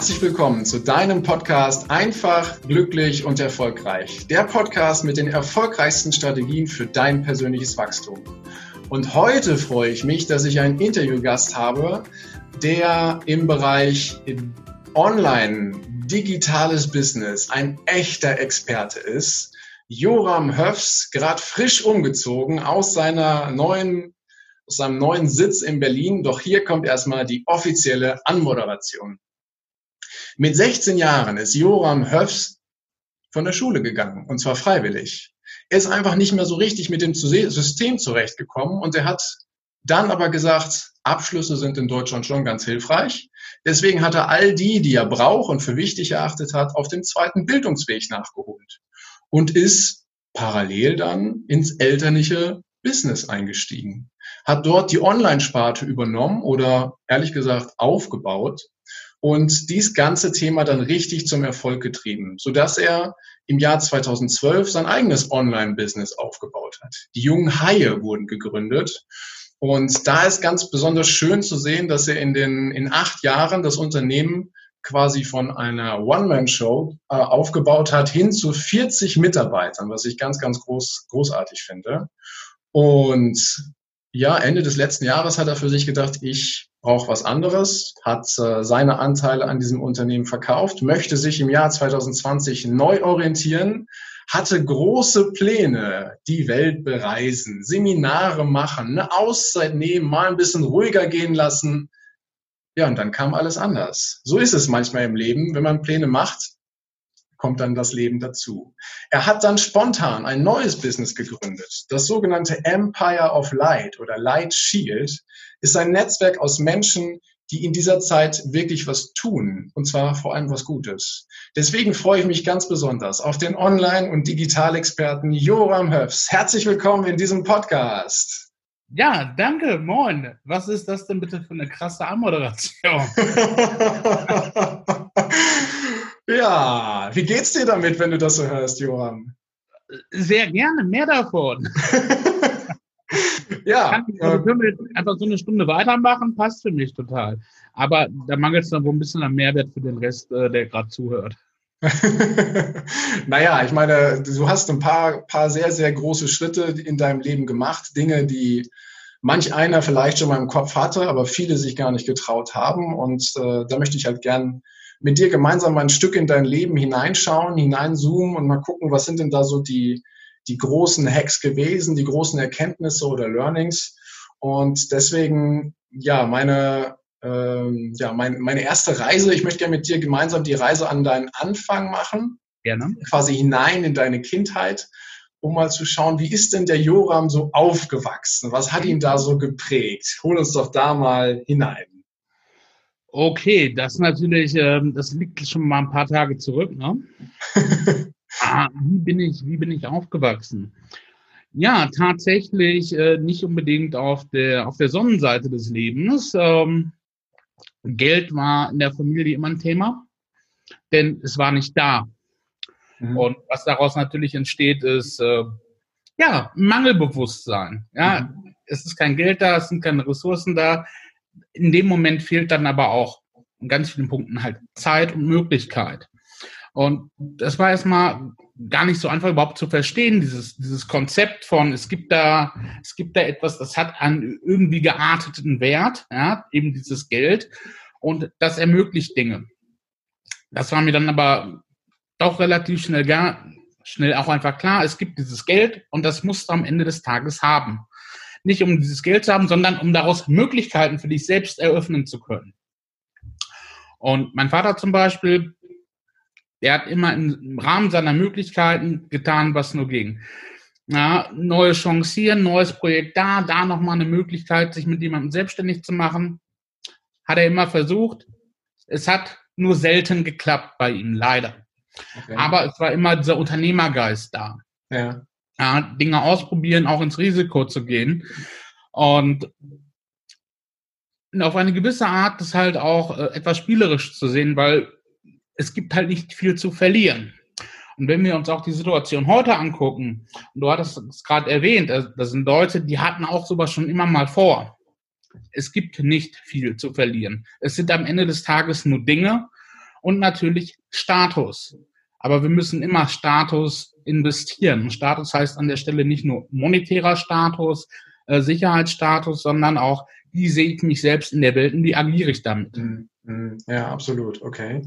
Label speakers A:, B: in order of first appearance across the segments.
A: Herzlich willkommen zu deinem Podcast Einfach, glücklich und erfolgreich. Der Podcast mit den erfolgreichsten Strategien für dein persönliches Wachstum. Und heute freue ich mich, dass ich einen Interviewgast habe, der im Bereich Online, digitales Business ein echter Experte ist. Joram Höfs, gerade frisch umgezogen aus seiner neuen aus seinem neuen Sitz in Berlin. Doch hier kommt erstmal die offizielle Anmoderation. Mit 16 Jahren ist Joram Höfs von der Schule gegangen, und zwar freiwillig. Er ist einfach nicht mehr so richtig mit dem System zurechtgekommen und er hat dann aber gesagt, Abschlüsse sind in Deutschland schon ganz hilfreich. Deswegen hat er all die, die er braucht und für wichtig erachtet hat, auf dem zweiten Bildungsweg nachgeholt und ist parallel dann ins elterliche Business eingestiegen, hat dort die Online-Sparte übernommen oder ehrlich gesagt aufgebaut und dies ganze Thema dann richtig zum Erfolg getrieben, so dass er im Jahr 2012 sein eigenes Online-Business aufgebaut hat. Die jungen Haie wurden gegründet. Und da ist ganz besonders schön zu sehen, dass er in den, in acht Jahren das Unternehmen quasi von einer One-Man-Show äh, aufgebaut hat hin zu 40 Mitarbeitern, was ich ganz, ganz groß, großartig finde. Und ja, Ende des letzten Jahres hat er für sich gedacht, ich brauche was anderes, hat äh, seine Anteile an diesem Unternehmen verkauft, möchte sich im Jahr 2020 neu orientieren, hatte große Pläne, die Welt bereisen, Seminare machen, eine Auszeit nehmen, mal ein bisschen ruhiger gehen lassen. Ja, und dann kam alles anders. So ist es manchmal im Leben, wenn man Pläne macht, kommt dann das Leben dazu. Er hat dann spontan ein neues Business gegründet. Das sogenannte Empire of Light oder Light Shield ist ein Netzwerk aus Menschen, die in dieser Zeit wirklich was tun, und zwar vor allem was Gutes. Deswegen freue ich mich ganz besonders auf den Online- und Digitalexperten Joram Höfs. Herzlich willkommen in diesem Podcast.
B: Ja, danke, moin. Was ist das denn bitte für eine krasse Anmoderation?
A: Ja, wie geht's dir damit, wenn du das so hörst, Johann?
B: Sehr gerne, mehr davon. ja. Kann ich, also können wir einfach so eine Stunde weitermachen, passt für mich total. Aber da mangelt es dann wohl ein bisschen an Mehrwert für den Rest, äh, der gerade zuhört.
A: naja, ich meine, du hast ein paar, paar sehr, sehr große Schritte in deinem Leben gemacht, Dinge, die manch einer vielleicht schon mal im Kopf hatte, aber viele sich gar nicht getraut haben. Und äh, da möchte ich halt gern mit dir gemeinsam mal ein Stück in dein Leben hineinschauen, hineinzoomen und mal gucken, was sind denn da so die, die großen Hacks gewesen, die großen Erkenntnisse oder Learnings. Und deswegen, ja, meine, ähm, ja, mein, meine erste Reise, ich möchte gerne mit dir gemeinsam die Reise an deinen Anfang machen. Gerne. Quasi hinein in deine Kindheit, um mal zu schauen, wie ist denn der Joram so aufgewachsen? Was hat ihn da so geprägt? Hol uns doch da mal hinein.
B: Okay, das natürlich, ähm, das liegt schon mal ein paar Tage zurück. Ne? ah, wie bin ich, wie bin ich aufgewachsen? Ja, tatsächlich äh, nicht unbedingt auf der auf der Sonnenseite des Lebens. Ähm, Geld war in der Familie immer ein Thema, denn es war nicht da. Mhm. Und was daraus natürlich entsteht, ist äh, ja Mangelbewusstsein. Ja, mhm. es ist kein Geld da, es sind keine Ressourcen da in dem Moment fehlt dann aber auch in ganz vielen Punkten halt Zeit und Möglichkeit. Und das war erstmal gar nicht so einfach überhaupt zu verstehen, dieses, dieses Konzept von, es gibt da, es gibt da etwas, das hat einen irgendwie gearteten Wert, ja, eben dieses Geld, und das ermöglicht Dinge. Das war mir dann aber doch relativ schnell gar, schnell auch einfach klar, es gibt dieses Geld und das musst du am Ende des Tages haben. Nicht um dieses Geld zu haben, sondern um daraus Möglichkeiten für dich selbst eröffnen zu können. Und mein Vater zum Beispiel, der hat immer im Rahmen seiner Möglichkeiten getan, was nur ging. Ja, neue Chance hier, neues Projekt da, da nochmal eine Möglichkeit, sich mit jemandem selbstständig zu machen. Hat er immer versucht. Es hat nur selten geklappt bei ihm, leider. Okay. Aber es war immer dieser Unternehmergeist da. Ja ja, Dinge ausprobieren, auch ins Risiko zu gehen. Und auf eine gewisse Art das halt auch äh, etwas spielerisch zu sehen, weil es gibt halt nicht viel zu verlieren. Und wenn wir uns auch die Situation heute angucken, und du hattest es gerade erwähnt, äh, das sind Leute, die hatten auch sowas schon immer mal vor. Es gibt nicht viel zu verlieren. Es sind am Ende des Tages nur Dinge und natürlich Status. Aber wir müssen immer Status investieren. Status heißt an der Stelle nicht nur monetärer Status, äh, Sicherheitsstatus, sondern auch, wie sehe ich mich selbst in der Welt und wie agiere ich damit. Mhm.
A: Mhm. Ja, absolut. Okay.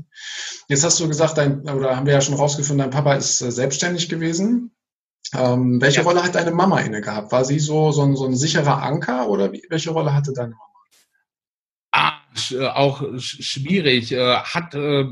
A: Jetzt hast du gesagt, dein, oder haben wir ja schon rausgefunden, dein Papa ist äh, selbstständig gewesen. Ähm, welche ja. Rolle hat deine Mama inne gehabt? War sie so, so, ein, so ein sicherer Anker oder wie, welche Rolle hatte deine Mama?
B: Ah, äh, auch schwierig. Äh, hat äh,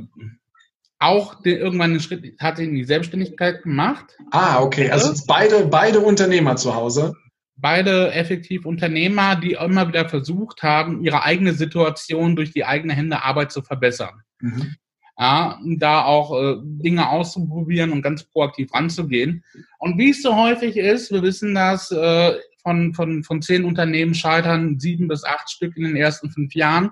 B: auch den, irgendwann einen Schritt, hat in die Selbstständigkeit gemacht.
A: Ah, okay. Also beide, beide Unternehmer zu Hause
B: beide effektiv Unternehmer, die immer wieder versucht haben, ihre eigene Situation durch die eigene Hände Arbeit zu verbessern. Mhm. Ja, da auch äh, Dinge auszuprobieren und ganz proaktiv ranzugehen. Und wie es so häufig ist, wir wissen das, äh, von, von, von zehn Unternehmen scheitern sieben bis acht Stück in den ersten fünf Jahren.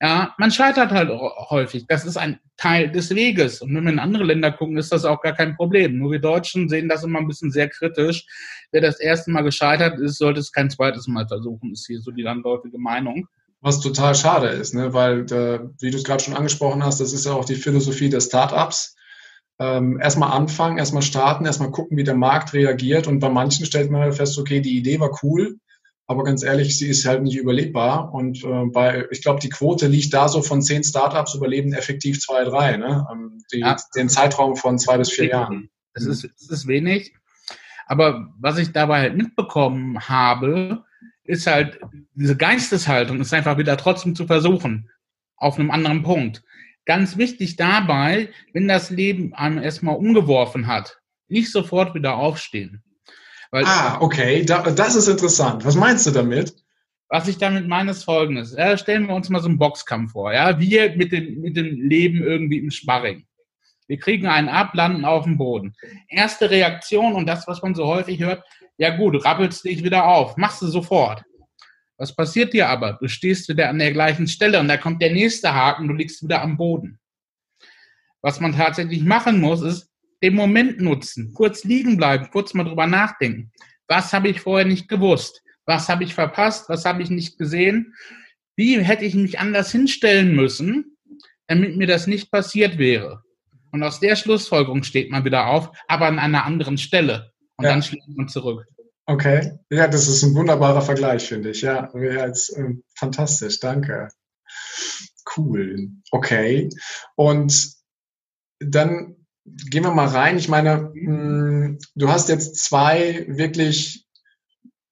B: Ja, man scheitert halt häufig. Das ist ein Teil des Weges. Und wenn wir in andere Länder gucken, ist das auch gar kein Problem. Nur wir Deutschen sehen das immer ein bisschen sehr kritisch. Wer das erste Mal gescheitert ist, sollte es kein zweites Mal versuchen, ist hier so die landläufige Meinung.
A: Was total schade ist, ne? weil, äh, wie du es gerade schon angesprochen hast, das ist ja auch die Philosophie der Startups. Ähm, erstmal anfangen, erstmal starten, erstmal gucken, wie der Markt reagiert. Und bei manchen stellt man halt fest, okay, die Idee war cool, aber ganz ehrlich, sie ist halt nicht überlebbar. Und äh, bei, ich glaube, die Quote liegt da so von zehn Startups überleben effektiv zwei, drei, ne? Ähm, die, ja. Den Zeitraum von zwei bis vier Jahren.
B: Das ist, das ist wenig. Aber was ich dabei halt mitbekommen habe, ist halt, diese Geisteshaltung ist einfach wieder trotzdem zu versuchen. Auf einem anderen Punkt. Ganz wichtig dabei, wenn das Leben einem erstmal umgeworfen hat, nicht sofort wieder aufstehen.
A: Weil, ah, okay, da, das ist interessant. Was meinst du damit?
B: Was ich damit meine, ist folgendes. Ja, stellen wir uns mal so einen Boxkampf vor. Ja, wir mit dem, mit dem Leben irgendwie im Sparring. Wir kriegen einen ab, landen auf dem Boden. Erste Reaktion und das, was man so häufig hört, ja gut, rappelst dich wieder auf, machst du sofort. Was passiert dir aber? Du stehst wieder an der gleichen Stelle und da kommt der nächste Haken, du liegst wieder am Boden. Was man tatsächlich machen muss, ist, den Moment nutzen, kurz liegen bleiben, kurz mal drüber nachdenken. Was habe ich vorher nicht gewusst? Was habe ich verpasst? Was habe ich nicht gesehen? Wie hätte ich mich anders hinstellen müssen, damit mir das nicht passiert wäre? Und aus der Schlussfolgerung steht man wieder auf, aber an einer anderen Stelle. Und ja. dann schlägt man zurück.
A: Okay, ja, das ist ein wunderbarer Vergleich, finde ich. Ja, jetzt, äh, fantastisch, danke. Cool. Okay. Und dann gehen wir mal rein. Ich meine, hm, du hast jetzt zwei wirklich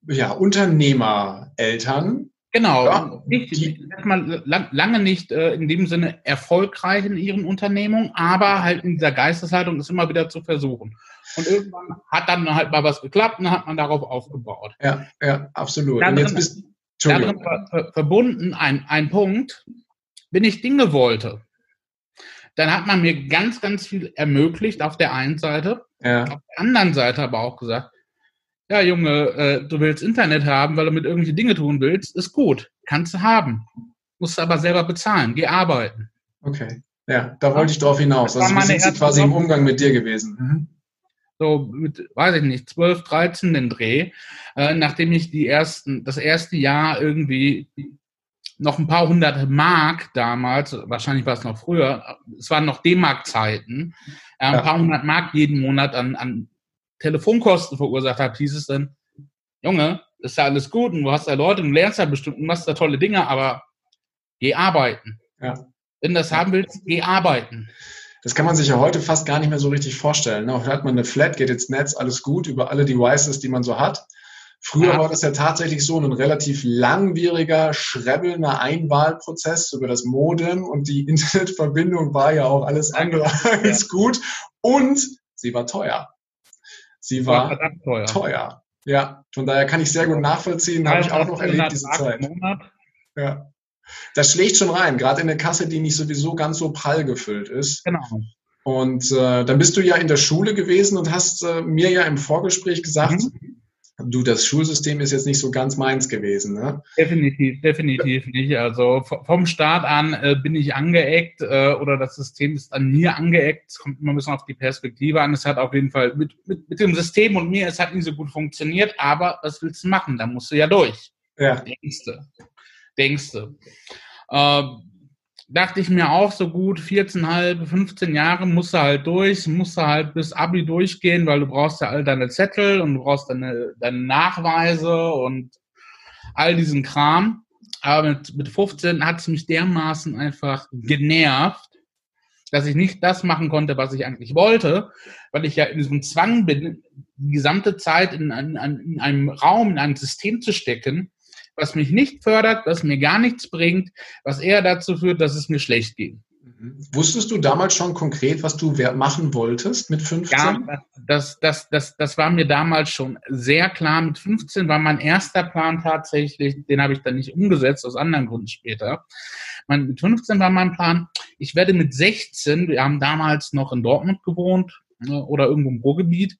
A: ja, Unternehmereltern.
B: Genau. Ja, nicht, mal lange nicht äh, in dem Sinne erfolgreich in ihren Unternehmungen, aber halt in dieser Geisteshaltung ist immer wieder zu versuchen. Und irgendwann hat dann halt mal was geklappt und dann hat man darauf aufgebaut.
A: Ja, ja, absolut.
B: Darin, und jetzt bist, darin ver verbunden ein, ein Punkt, wenn ich Dinge wollte, dann hat man mir ganz, ganz viel ermöglicht auf der einen Seite. Ja. Auf der anderen Seite aber auch gesagt, ja, Junge, äh, du willst Internet haben, weil du mit irgendwelche Dinge tun willst, ist gut, kannst du haben. Musst du aber selber bezahlen, geh arbeiten.
A: Okay, ja, da wollte ich drauf hinaus. Also wie sind sie quasi im Umgang mit dir gewesen? Mhm.
B: So mit, weiß ich nicht, 12, 13 den Dreh, äh, nachdem ich die ersten, das erste Jahr irgendwie noch ein paar hundert Mark damals, wahrscheinlich war es noch früher, es waren noch D-Mark-Zeiten, äh, ein ja. paar hundert Mark jeden Monat an, an Telefonkosten verursacht hat, hieß es dann, Junge, ist ja alles gut und du hast ja Leute, du lernst ja bestimmt und machst da tolle Dinge, aber geh arbeiten. Ja. Wenn du das haben willst, geh arbeiten.
A: Das kann man sich ja heute fast gar nicht mehr so richtig vorstellen. Ne? Heute hat man eine Flat, geht ins Netz, alles gut über alle Devices, die man so hat. Früher war das ja tatsächlich so ein relativ langwieriger, schrebbelnder Einwahlprozess über das Modem und die Internetverbindung war ja auch alles andere als gut und sie war teuer. Sie war, teuer. teuer. Ja, von daher kann ich sehr gut nachvollziehen, habe ich auch noch erlebt diese Zeit. Ja. Das schlägt schon rein, gerade in der Kasse, die nicht sowieso ganz so prall gefüllt ist. Genau. Und äh, dann bist du ja in der Schule gewesen und hast äh, mir ja im Vorgespräch gesagt, mhm du, das Schulsystem ist jetzt nicht so ganz meins gewesen, ne?
B: Definitiv, definitiv nicht. Also vom Start an äh, bin ich angeeckt äh, oder das System ist an mir angeeckt. Es kommt immer ein bisschen auf die Perspektive an. Es hat auf jeden Fall mit, mit, mit dem System und mir, es hat nicht so gut funktioniert, aber was willst du machen? Da musst du ja durch. Ja. Denkst du. Denkst du. Äh, dachte ich mir auch so gut, 14,5, 15 Jahre musst du halt durch, musst du halt bis Abi durchgehen, weil du brauchst ja all deine Zettel und du brauchst deine, deine Nachweise und all diesen Kram. Aber mit, mit 15 hat es mich dermaßen einfach genervt, dass ich nicht das machen konnte, was ich eigentlich wollte, weil ich ja in diesem Zwang bin, die gesamte Zeit in, in, in einem Raum, in einem System zu stecken, was mich nicht fördert, was mir gar nichts bringt, was eher dazu führt, dass es mir schlecht geht.
A: Mhm. Wusstest du damals schon konkret, was du machen wolltest mit 15?
B: Ja, das, das, das, das war mir damals schon sehr klar. Mit 15 war mein erster Plan tatsächlich, den habe ich dann nicht umgesetzt, aus anderen Gründen später. mit 15 war mein Plan, ich werde mit 16, wir haben damals noch in Dortmund gewohnt, ne, oder irgendwo im Ruhrgebiet,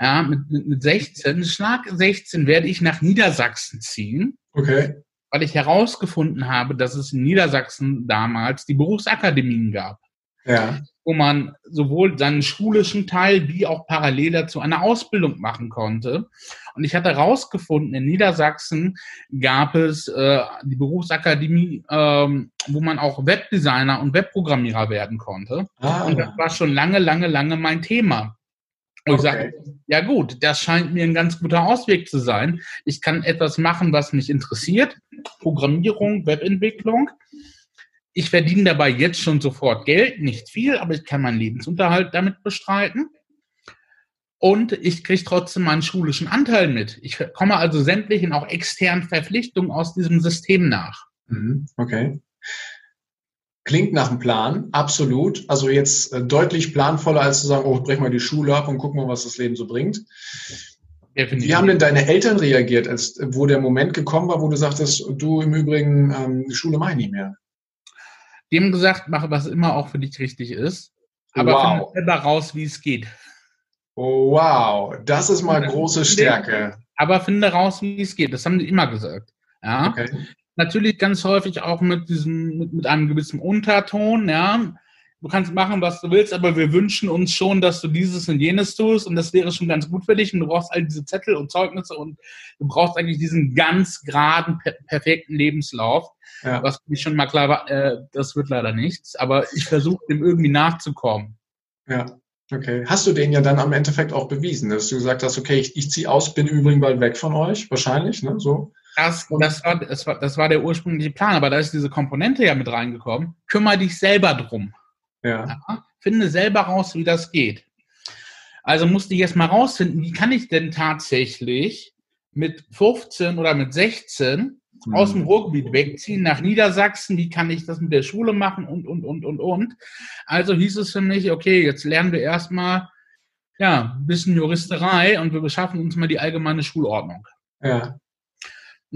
B: ja, mit, mit 16, Schlag 16 werde ich nach Niedersachsen ziehen.
A: Okay
B: weil ich herausgefunden habe, dass es in Niedersachsen damals die Berufsakademien gab.
A: Ja.
B: Wo man sowohl seinen schulischen Teil wie auch parallel dazu eine Ausbildung machen konnte. Und ich hatte herausgefunden, in Niedersachsen gab es äh, die Berufsakademie, ähm, wo man auch Webdesigner und Webprogrammierer werden konnte. Ah. Und das war schon lange, lange, lange mein Thema. Und okay. ich sage, ja gut, das scheint mir ein ganz guter Ausweg zu sein. Ich kann etwas machen, was mich interessiert. Programmierung, Webentwicklung. Ich verdiene dabei jetzt schon sofort Geld, nicht viel, aber ich kann meinen Lebensunterhalt damit bestreiten. Und ich kriege trotzdem meinen schulischen Anteil mit. Ich komme also sämtlichen auch externen Verpflichtungen aus diesem System nach.
A: Mhm, okay. Klingt nach einem Plan, absolut. Also jetzt äh, deutlich planvoller, als zu sagen, oh, brech mal die Schule ab und guck mal, was das Leben so bringt. Definitiv. Wie haben denn deine Eltern reagiert, als wo der Moment gekommen war, wo du sagtest, du im Übrigen, ähm, die Schule mache ich nicht mehr?
B: Die haben gesagt, mache, was immer auch für dich richtig ist. Aber wow. finde selber raus, wie es geht.
A: Wow, das ist mal große Stärke.
B: Aber finde raus, wie es geht. Das haben die immer gesagt. Ja. Okay natürlich ganz häufig auch mit diesem, mit, mit einem gewissen Unterton, ja. Du kannst machen, was du willst, aber wir wünschen uns schon, dass du dieses und jenes tust und das wäre schon ganz gut für dich und du brauchst all diese Zettel und Zeugnisse und du brauchst eigentlich diesen ganz geraden, per perfekten Lebenslauf. Ja. Was für mich schon mal klar war, äh, das wird leider nichts, aber ich versuche dem irgendwie nachzukommen.
A: Ja. Okay. Hast du den ja dann am Endeffekt auch bewiesen, dass du gesagt hast, okay, ich, ich ziehe aus, bin übrigens bald weg von euch, wahrscheinlich, ne? So.
B: Das, das, war, das, war, das war der ursprüngliche Plan, aber da ist diese Komponente ja mit reingekommen. Kümmer dich selber drum.
A: Ja. ja.
B: Finde selber raus, wie das geht. Also musste ich jetzt mal rausfinden, wie kann ich denn tatsächlich mit 15 oder mit 16 mhm. aus dem Ruhrgebiet wegziehen nach Niedersachsen, wie kann ich das mit der Schule machen und, und, und, und, und. Also hieß es für mich, okay, jetzt lernen wir erstmal, ja, ein bisschen Juristerei und wir beschaffen uns mal die allgemeine Schulordnung.
A: Ja.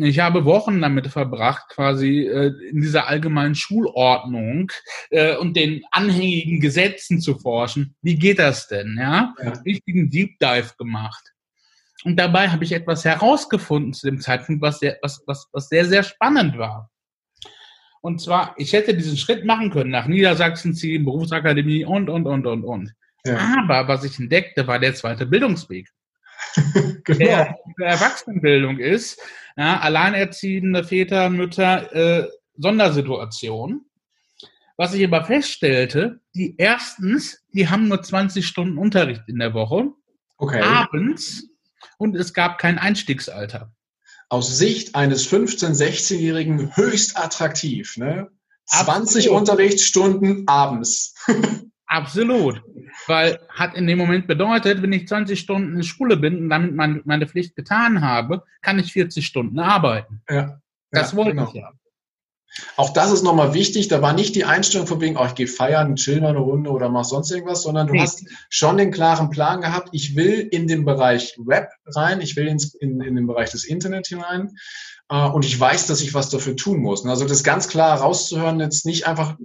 B: Ich habe Wochen damit verbracht, quasi äh, in dieser allgemeinen Schulordnung äh, und den anhängigen Gesetzen zu forschen. Wie geht das denn? Ja, ja. richtigen Deep Dive gemacht. Und dabei habe ich etwas herausgefunden zu dem Zeitpunkt, was sehr, was, was, was sehr, sehr spannend war. Und zwar, ich hätte diesen Schritt machen können, nach Niedersachsen ziehen, Berufsakademie und, und, und, und, und. Ja. Aber was ich entdeckte, war der zweite Bildungsweg. genau. Der Erwachsenenbildung ist, ja, alleinerziehende Väter, Mütter, äh, Sondersituation. Was ich aber feststellte, die erstens, die haben nur 20 Stunden Unterricht in der Woche,
A: okay.
B: abends und es gab kein Einstiegsalter.
A: Aus Sicht eines 15-, 16-Jährigen höchst attraktiv, ne? 20 Absolut. Unterrichtsstunden abends.
B: Absolut. Weil hat in dem Moment bedeutet, wenn ich 20 Stunden in Schule bin und damit meine, meine Pflicht getan habe, kann ich 40 Stunden arbeiten.
A: Ja.
B: Das ja, wollte genau. ich ja.
A: Auch das ist nochmal wichtig. Da war nicht die Einstellung von wegen, oh, ich gehe feiern, chill mal eine Runde oder mach sonst irgendwas, sondern du nee. hast schon den klaren Plan gehabt, ich will in den Bereich Web rein, ich will ins, in, in den Bereich des Internet hinein äh, und ich weiß, dass ich was dafür tun muss. Also das ganz klar rauszuhören, jetzt nicht einfach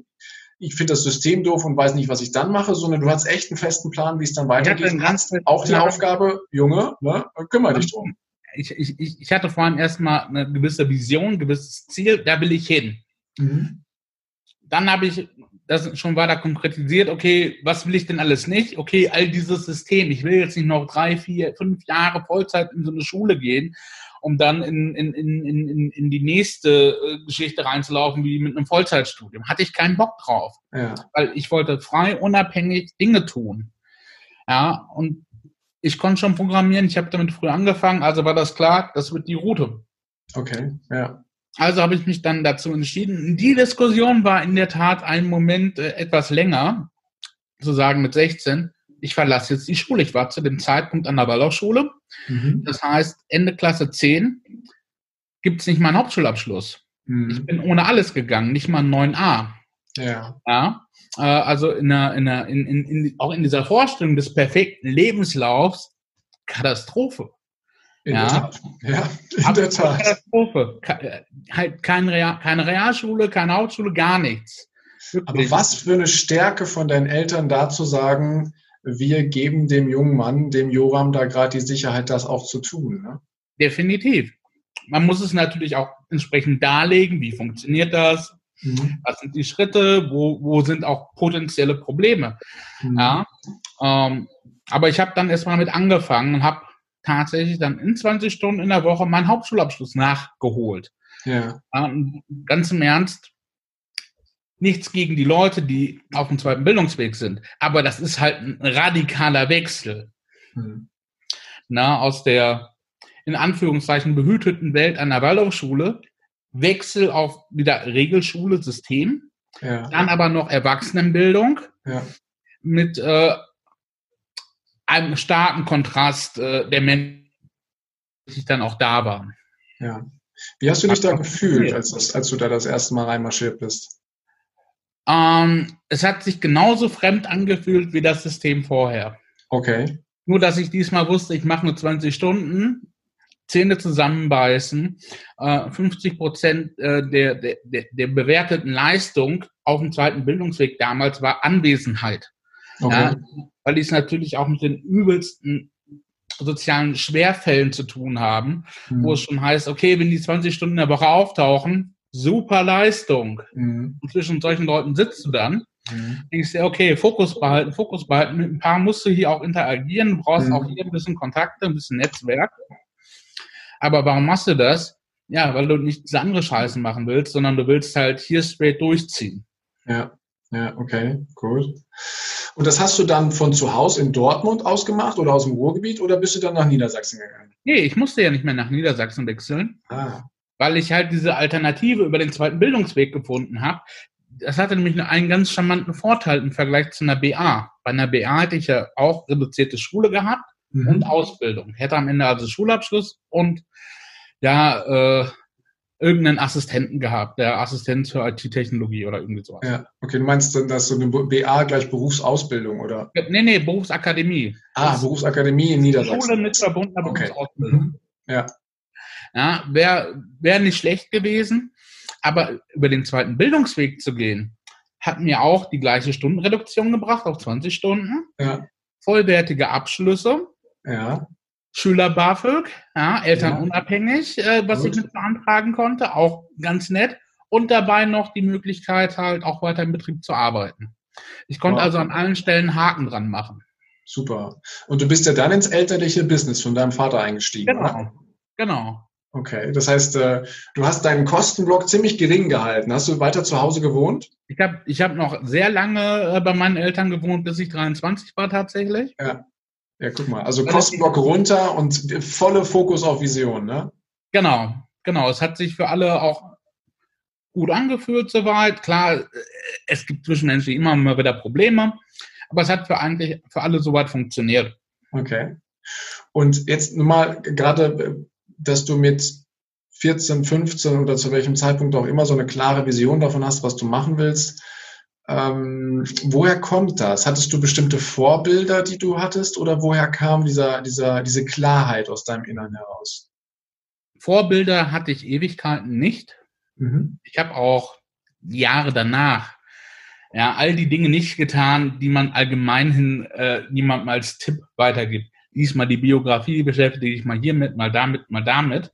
A: ich finde das System doof und weiß nicht, was ich dann mache, sondern du hast echt einen festen Plan, wie es dann weitergeht.
B: Hast
A: auch die Aufgabe, Junge, ne, kümmere dich drum.
B: Ich, ich, ich hatte vor allem erstmal eine gewisse Vision, ein gewisses Ziel, da will ich hin. Mhm. Dann habe ich das schon weiter konkretisiert, okay, was will ich denn alles nicht? Okay, all dieses System, ich will jetzt nicht noch drei, vier, fünf Jahre Vollzeit in so eine Schule gehen, um dann in, in, in, in, in die nächste äh, Geschichte reinzulaufen, wie mit einem Vollzeitstudium. Hatte ich keinen Bock drauf. Ja. Weil ich wollte frei, unabhängig Dinge tun. Ja, und ich konnte schon programmieren, ich habe damit früh angefangen, also war das klar, das wird die Route.
A: Okay, ja.
B: Also habe ich mich dann dazu entschieden. Die Diskussion war in der Tat einen Moment äh, etwas länger, sozusagen mit 16. Ich verlasse jetzt die Schule. Ich war zu dem Zeitpunkt an der Waldorfschule. Mhm. Das heißt, Ende Klasse 10 gibt es nicht mal einen Hauptschulabschluss. Mhm. Ich bin ohne alles gegangen, nicht mal 9a. Ja. ja äh, also in der, in der, in, in, in, auch in dieser Vorstellung des perfekten Lebenslaufs Katastrophe.
A: In ja. der Tat. Ja, in der Tat.
B: Katastrophe. Äh, halt kein Real, keine Realschule, keine Hauptschule, gar nichts.
A: Wirklich. Aber was für eine Stärke von deinen Eltern da zu sagen, wir geben dem jungen Mann, dem Joram, da gerade die Sicherheit, das auch zu tun. Ne?
B: Definitiv. Man muss es natürlich auch entsprechend darlegen, wie funktioniert das, mhm. was sind die Schritte, wo, wo sind auch potenzielle Probleme. Mhm. Ja, ähm, aber ich habe dann erstmal damit angefangen und habe tatsächlich dann in 20 Stunden in der Woche meinen Hauptschulabschluss nachgeholt. Ja. ganz im Ernst, nichts gegen die Leute, die auf dem zweiten Bildungsweg sind, aber das ist halt ein radikaler Wechsel. Hm. Na, aus der in Anführungszeichen behüteten Welt einer Waldorfschule, Wechsel auf wieder Regelschule, System, ja. dann aber noch Erwachsenenbildung ja. mit äh, einem starken Kontrast äh, der Menschen, die dann auch da waren.
A: Ja. Wie hast du dich da gefühlt, als, als du da das erste Mal reinmarschiert bist?
B: Ähm, es hat sich genauso fremd angefühlt wie das System vorher.
A: Okay.
B: Nur, dass ich diesmal wusste, ich mache nur 20 Stunden, Zähne zusammenbeißen, äh, 50 Prozent äh, der, der, der bewerteten Leistung auf dem zweiten Bildungsweg damals war Anwesenheit. Okay. Ja, weil die es natürlich auch mit den übelsten sozialen Schwerfällen zu tun haben, mhm. wo es schon heißt, okay, wenn die 20 Stunden in der Woche auftauchen, super Leistung. Mhm. Und zwischen solchen Leuten sitzt du dann. Mhm. Denkst dir, okay, Fokus behalten, Fokus behalten. Mit ein paar musst du hier auch interagieren. Du brauchst mhm. auch hier ein bisschen Kontakte, ein bisschen Netzwerk. Aber warum machst du das? Ja, weil du nicht diese andere Scheiße machen willst, sondern du willst halt hier straight durchziehen.
A: Ja, ja, okay, cool. Und das hast du dann von zu Hause in Dortmund ausgemacht oder aus dem Ruhrgebiet oder bist du dann nach Niedersachsen gegangen?
B: Nee, ich musste ja nicht mehr nach Niedersachsen wechseln, ah. Weil ich halt diese Alternative über den zweiten Bildungsweg gefunden habe. Das hatte nämlich einen ganz charmanten Vorteil im Vergleich zu einer BA. Bei einer BA hätte ich ja auch reduzierte Schule gehabt mhm. und Ausbildung. Hätte am Ende also Schulabschluss und ja, äh, irgendeinen Assistenten gehabt, der Assistent für IT-Technologie oder irgendwie sowas.
A: Ja, okay, du meinst dann, dass so eine BA gleich Berufsausbildung oder?
B: Nee, nee, Berufsakademie.
A: Ah, das Berufsakademie in Niedersachsen. Schule
B: mit verbundener okay. Berufsausbildung. Mhm. Ja. Ja, wäre wär nicht schlecht gewesen, aber über den zweiten Bildungsweg zu gehen, hat mir auch die gleiche Stundenreduktion gebracht auf 20 Stunden. Ja. Vollwertige Abschlüsse. Ja. Schüler BAföG, ja, elternunabhängig, äh, was Gut. ich mit beantragen konnte, auch ganz nett. Und dabei noch die Möglichkeit, halt auch weiter im Betrieb zu arbeiten. Ich konnte wow. also an allen Stellen Haken dran machen.
A: Super. Und du bist ja dann ins elterliche Business von deinem Vater eingestiegen,
B: genau.
A: oder?
B: Genau.
A: Okay, das heißt, äh, du hast deinen Kostenblock ziemlich gering gehalten. Hast du weiter zu Hause gewohnt?
B: Ich habe ich hab noch sehr lange äh, bei meinen Eltern gewohnt, bis ich 23 war tatsächlich.
A: Ja. Ja, guck mal. Also Kostenblock runter und volle Fokus auf Vision, ne?
B: Genau, genau. Es hat sich für alle auch gut angefühlt soweit. Klar, es gibt zwischenmenschlich immer mal wieder Probleme, aber es hat für eigentlich für alle soweit funktioniert.
A: Okay. Und jetzt nun mal gerade, dass du mit 14, 15 oder zu welchem Zeitpunkt auch immer so eine klare Vision davon hast, was du machen willst. Ähm, woher kommt das? Hattest du bestimmte Vorbilder, die du hattest, oder woher kam dieser, dieser, diese Klarheit aus deinem Innern heraus?
B: Vorbilder hatte ich Ewigkeiten nicht. Mhm. Ich habe auch Jahre danach ja all die Dinge nicht getan, die man allgemeinhin äh, niemandem als Tipp weitergibt. Lies mal die Biografie, beschäftige dich mal hiermit, mal damit, mal damit.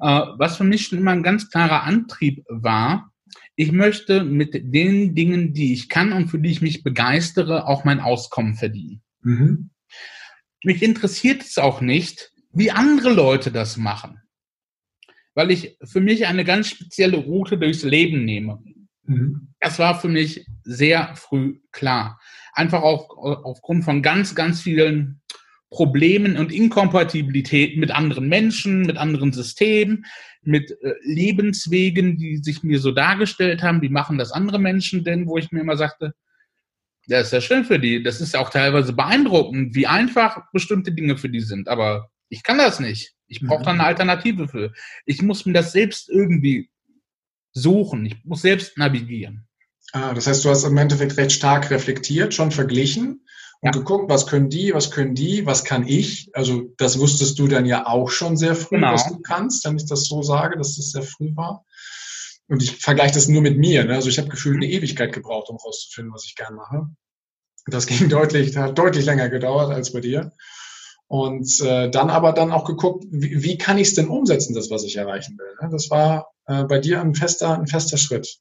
B: Äh, was für mich schon immer ein ganz klarer Antrieb war, ich möchte mit den Dingen, die ich kann und für die ich mich begeistere, auch mein Auskommen verdienen. Mhm. Mich interessiert es auch nicht, wie andere Leute das machen, weil ich für mich eine ganz spezielle Route durchs Leben nehme. Mhm. Das war für mich sehr früh klar. Einfach auf, aufgrund von ganz, ganz vielen Problemen und Inkompatibilitäten mit anderen Menschen, mit anderen Systemen, mit äh, Lebenswegen, die sich mir so dargestellt haben, wie machen das andere Menschen denn, wo ich mir immer sagte, ja, ist ja schön für die. Das ist ja auch teilweise beeindruckend, wie einfach bestimmte Dinge für die sind. Aber ich kann das nicht. Ich brauche da eine Alternative für. Ich muss mir das selbst irgendwie suchen. Ich muss selbst navigieren.
A: Ah, das heißt, du hast im Endeffekt recht stark reflektiert, schon verglichen und ja. geguckt, was können die, was können die, was kann ich. Also das wusstest du dann ja auch schon sehr früh, genau. was du kannst, wenn ich das so sage, dass das sehr früh war. Und ich vergleiche das nur mit mir. Ne? Also ich habe gefühlt eine Ewigkeit gebraucht, um rauszufinden, was ich gern mache. Das ging deutlich, hat deutlich länger gedauert als bei dir. Und äh, dann aber dann auch geguckt, wie, wie kann ich es denn umsetzen, das, was ich erreichen will. Ne? Das war äh, bei dir ein fester, ein fester Schritt.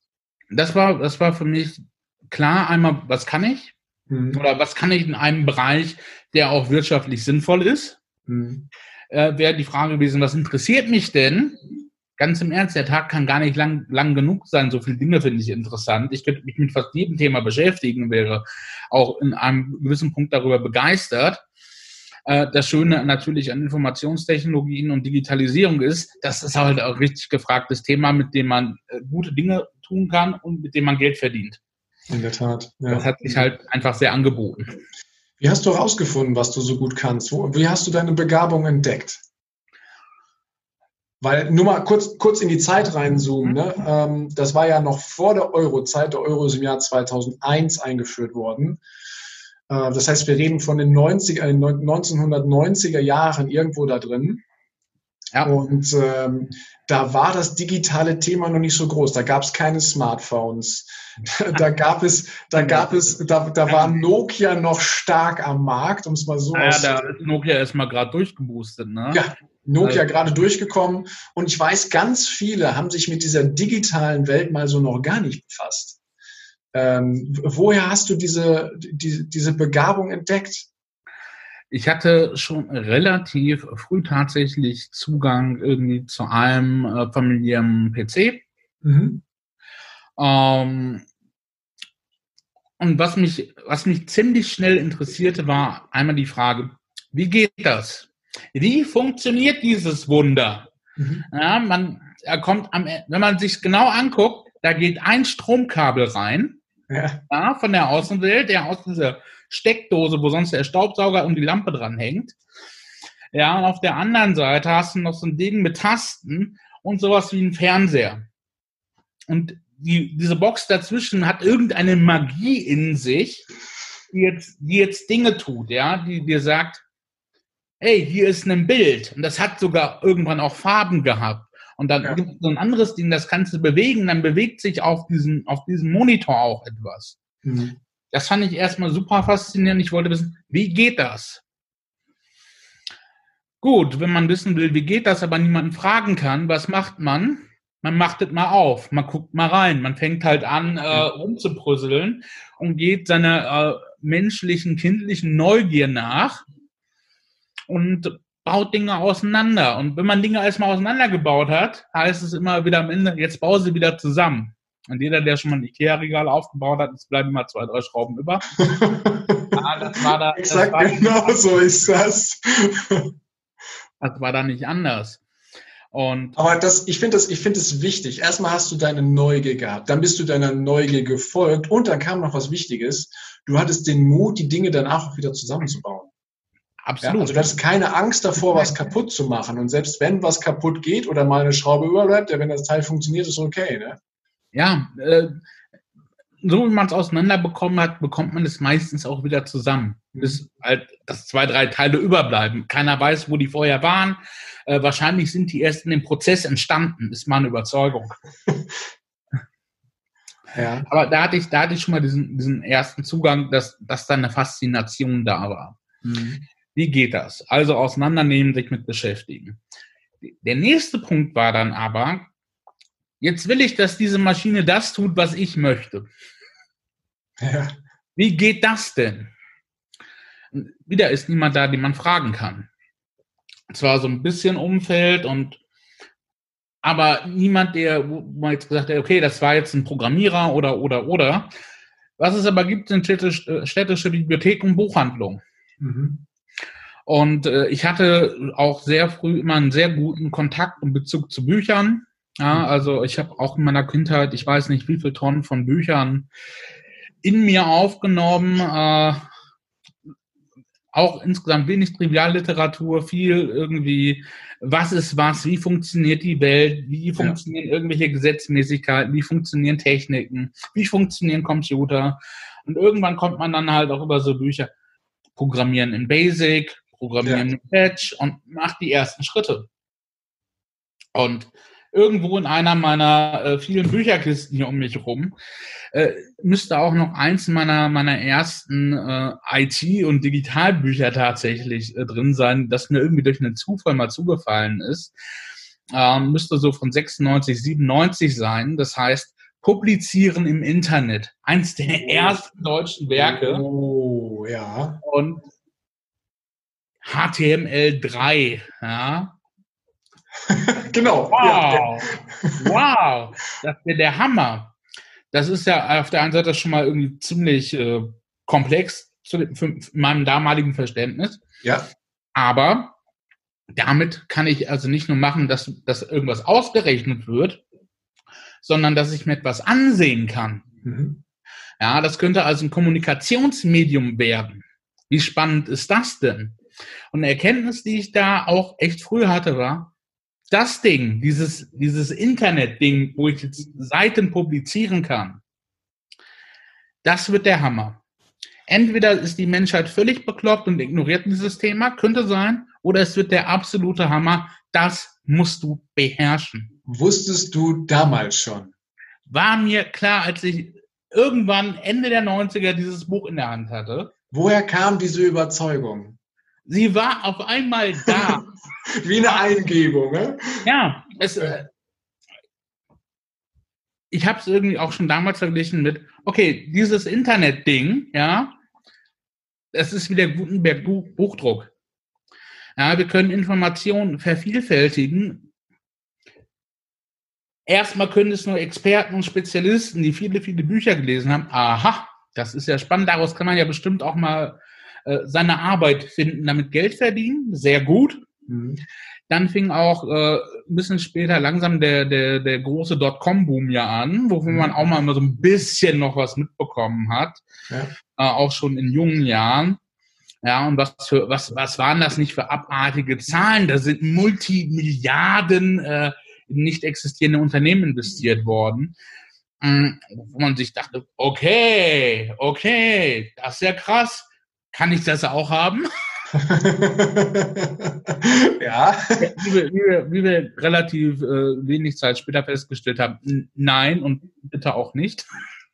B: Das war, das war für mich klar einmal, was kann ich? Mhm. Oder was kann ich in einem Bereich, der auch wirtschaftlich sinnvoll ist? Mhm. Äh, Wäre die Frage gewesen, was interessiert mich denn? Ganz im Ernst, der Tag kann gar nicht lang, lang genug sein. So viele Dinge finde ich interessant. Ich könnte mich mit fast jedem Thema beschäftigen, wäre auch in einem gewissen Punkt darüber begeistert. Äh, das Schöne natürlich an Informationstechnologien und Digitalisierung ist, das ist halt auch richtig gefragtes Thema, mit dem man äh, gute Dinge tun kann und mit dem man Geld verdient.
A: In der Tat.
B: Ja. Das hat sich halt einfach sehr angeboten.
A: Wie hast du herausgefunden, was du so gut kannst? Wo, wie hast du deine Begabung entdeckt? Weil nur mal kurz, kurz in die Zeit reinzoomen. Ne? Ähm, das war ja noch vor der Euro-Zeit. Der Euro ist im Jahr 2001 eingeführt worden. Äh, das heißt, wir reden von den 90, äh, 1990er Jahren irgendwo da drin. Ja. Und ähm, da war das digitale Thema noch nicht so groß. Da gab es keine Smartphones. da gab es, da gab es, da, da war Nokia noch stark am Markt, um es mal so
B: Ja, da ist Nokia erstmal gerade durchgeboostet, ne?
A: Ja, Nokia also. gerade durchgekommen. Und ich weiß, ganz viele haben sich mit dieser digitalen Welt mal so noch gar nicht befasst. Ähm, woher hast du diese, die, diese Begabung entdeckt?
B: ich hatte schon relativ früh tatsächlich Zugang irgendwie zu einem äh, familiären PC. Mhm. Ähm, und was mich, was mich ziemlich schnell interessierte, war einmal die Frage, wie geht das? Wie funktioniert dieses Wunder? Mhm. Ja, man, er kommt am, wenn man sich genau anguckt, da geht ein Stromkabel rein, ja. ja von der Außenwelt, der aus dieser Steckdose, wo sonst der Staubsauger und die Lampe dran hängt. Ja, und auf der anderen Seite hast du noch so ein Ding mit Tasten und sowas wie ein Fernseher. Und die, diese Box dazwischen hat irgendeine Magie in sich, die jetzt, die jetzt Dinge tut, ja, die dir sagt, hey, hier ist ein Bild. Und das hat sogar irgendwann auch Farben gehabt. Und dann ja. gibt es so ein anderes Ding, das kannst du bewegen, dann bewegt sich auf diesem, auf diesem Monitor auch etwas. Mhm. Das fand ich erstmal super faszinierend. Ich wollte wissen, wie geht das? Gut, wenn man wissen will, wie geht das, aber niemanden fragen kann, was macht man? Man macht es mal auf, man guckt mal rein, man fängt halt an, äh, rumzubrüsseln und geht seiner äh, menschlichen, kindlichen Neugier nach und baut Dinge auseinander. Und wenn man Dinge erstmal auseinandergebaut hat, heißt es immer wieder am Ende, jetzt baue sie wieder zusammen. Und jeder, der schon mal ein Ikea-Regal aufgebaut hat, es bleiben immer zwei, drei Schrauben über.
A: ja, das war da. Das Exakt, war genau so ist das.
B: das war da nicht anders. Und
A: Aber das, ich finde das, ich finde es wichtig. Erstmal hast du deine Neugier gehabt, dann bist du deiner Neugier gefolgt und dann kam noch was Wichtiges. Du hattest den Mut, die Dinge danach auch wieder zusammenzubauen. Absolut. Ja, also du hattest keine Angst davor, was kaputt zu machen. Und selbst wenn was kaputt geht oder mal eine Schraube überbleibt, ja, wenn das Teil funktioniert, ist okay, ne?
B: ja, äh, so wie man es auseinanderbekommen hat, bekommt man es meistens auch wieder zusammen. Bis halt, dass zwei, drei Teile überbleiben. Keiner weiß, wo die vorher waren. Äh, wahrscheinlich sind die erst in dem Prozess entstanden, ist meine Überzeugung. ja. Aber da hatte ich, da hatte ich schon mal diesen, diesen ersten Zugang, dass, dass da eine Faszination da war. Mhm. Wie geht das? Also auseinandernehmen, sich mit beschäftigen. Der nächste Punkt war dann aber, Jetzt will ich, dass diese Maschine das tut, was ich möchte. Ja. Wie geht das denn? Wieder ist niemand da, den man fragen kann. Zwar so ein bisschen Umfeld und aber niemand, der, wo man jetzt gesagt hat, okay, das war jetzt ein Programmierer oder, oder, oder. Was es aber gibt, sind städtische, städtische Bibliotheken und Buchhandlungen. Mhm. Und äh, ich hatte auch sehr früh immer einen sehr guten Kontakt und Bezug zu Büchern. Ja, mhm. also ich habe auch in meiner Kindheit, ich weiß nicht, wie viele Tonnen von Büchern in mir aufgenommen. Äh, auch insgesamt wenig Trivialliteratur, viel irgendwie, was ist was, wie funktioniert die Welt, wie funktionieren ja. irgendwelche Gesetzmäßigkeiten, wie funktionieren Techniken, wie funktionieren Computer. Und irgendwann kommt man dann halt auch über so Bücher, Programmieren in Basic, Programmieren ja. Patch und macht die ersten Schritte. Und irgendwo in einer meiner äh, vielen Bücherkisten hier um mich rum äh, müsste auch noch eins meiner meiner ersten äh, IT- und Digitalbücher tatsächlich äh, drin sein, das mir irgendwie durch einen Zufall mal zugefallen ist. Ähm, müsste so von 96, 97 sein. Das heißt, Publizieren im Internet. Eins der oh. ersten deutschen Werke.
A: Oh, ja.
B: Und HTML3, ja.
A: genau.
B: Wow. wow. Das wäre der Hammer. Das ist ja auf der einen Seite schon mal irgendwie ziemlich äh, komplex zu meinem damaligen Verständnis.
A: Ja.
B: Aber damit kann ich also nicht nur machen, dass, dass irgendwas ausgerechnet wird, sondern dass ich mir etwas ansehen kann. Mhm. Ja, das könnte also ein Kommunikationsmedium werden. Wie spannend ist das denn? Und eine Erkenntnis, die ich da auch echt früh hatte, war, das Ding, dieses, dieses Internet-Ding, wo ich jetzt Seiten publizieren kann, das wird der Hammer. Entweder ist die Menschheit völlig bekloppt und ignoriert dieses Thema, könnte sein, oder es wird der absolute Hammer. Das musst du beherrschen.
A: Wusstest du damals schon?
B: War mir klar, als ich irgendwann Ende der 90er dieses Buch in der Hand hatte.
A: Woher kam diese Überzeugung?
B: Sie war auf einmal da.
A: Wie eine Eingebung, ne?
B: Ja, es, äh, ich habe es irgendwie auch schon damals verglichen mit, okay, dieses Internet-Ding, ja, das ist wie der Gutenberg Buchdruck. Ja, wir können Informationen vervielfältigen. Erstmal können es nur Experten und Spezialisten, die viele, viele Bücher gelesen haben. Aha, das ist ja spannend. Daraus kann man ja bestimmt auch mal äh, seine Arbeit finden, damit Geld verdienen. Sehr gut. Mhm. Dann fing auch äh, ein bisschen später langsam der, der, der große Dotcom-Boom ja an, wovon man auch mal immer so ein bisschen noch was mitbekommen hat. Ja. Äh, auch schon in jungen Jahren. Ja, und was für, was, was waren das nicht für abartige Zahlen? Da sind Multimilliarden äh, in nicht existierende Unternehmen investiert worden. Ähm, wo man sich dachte, okay, okay, das ist ja krass. Kann ich das auch haben?
A: ja.
B: Wie wir, wie wir, wie wir relativ äh, wenig Zeit später festgestellt haben, nein und bitte auch nicht.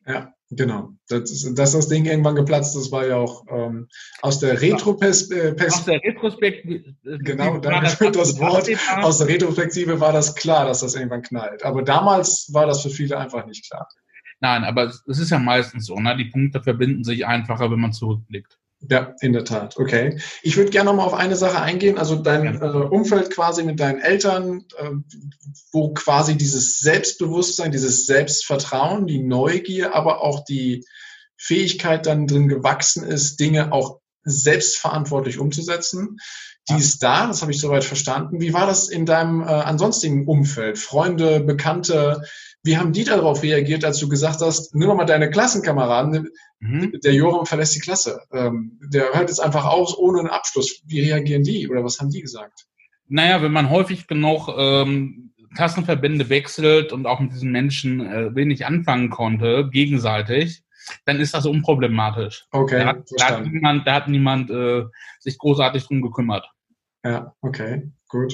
A: Ja, genau. Das ist, dass das Ding irgendwann geplatzt ist, war ja auch ähm, aus der Retroperspektive. Äh, aus der Retrospektive. Genau, danke für das Wort. Aus der Retrospektive war das klar, dass das irgendwann knallt. Aber damals war das für viele einfach nicht klar.
B: Nein, aber es ist ja meistens so, ne? Die Punkte verbinden sich einfacher, wenn man zurückblickt.
A: Ja, in der Tat. Okay. Ich würde gerne noch mal auf eine Sache eingehen. Also dein äh, Umfeld quasi mit deinen Eltern, äh, wo quasi dieses Selbstbewusstsein, dieses Selbstvertrauen, die Neugier, aber auch die Fähigkeit dann drin gewachsen ist, Dinge auch selbstverantwortlich umzusetzen. Die ist da, das habe ich soweit verstanden. Wie war das in deinem äh, ansonstigen Umfeld? Freunde, Bekannte, wie haben die darauf reagiert, als du gesagt hast, nimm doch mal deine Klassenkameraden, mhm. der Joram verlässt die Klasse. Ähm, der hört jetzt einfach aus ohne einen Abschluss. Wie reagieren die oder was haben die gesagt?
B: Naja, wenn man häufig genug ähm, Klassenverbände wechselt und auch mit diesen Menschen äh, wenig anfangen konnte, gegenseitig, dann ist das unproblematisch.
A: Okay.
B: Da hat, da hat niemand, da hat niemand äh, sich großartig drum gekümmert.
A: Ja, okay, gut.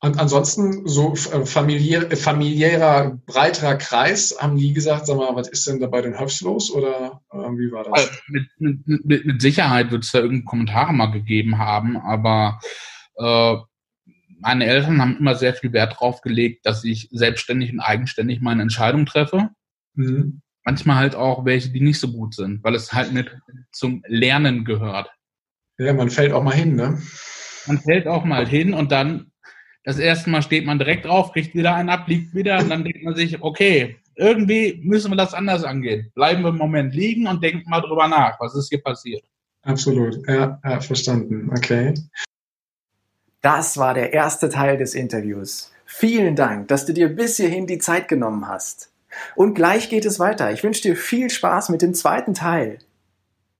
A: Und ansonsten so äh, familiär, familiärer, breiterer Kreis, haben die gesagt, sag mal, was ist denn da bei den Höfs los oder äh, wie war das?
B: Also mit, mit, mit, Sicherheit wird es da irgendeine Kommentare mal gegeben haben, aber äh, meine Eltern haben immer sehr viel Wert darauf gelegt, dass ich selbstständig und eigenständig meine Entscheidung treffe. Mhm. Manchmal halt auch welche, die nicht so gut sind, weil es halt mit zum Lernen gehört.
C: Ja, man fällt auch mal hin, ne?
B: Man fällt auch mal hin und dann das erste Mal steht man direkt drauf, kriegt wieder einen ab, liegt wieder und dann denkt man sich, okay, irgendwie müssen wir das anders angehen. Bleiben wir im Moment liegen und denken mal drüber nach, was ist hier passiert.
C: Absolut, ja, ja verstanden. Okay.
A: Das war der erste Teil des Interviews. Vielen Dank, dass du dir bis hierhin die Zeit genommen hast. Und gleich geht es weiter. Ich wünsche dir viel Spaß mit dem zweiten Teil.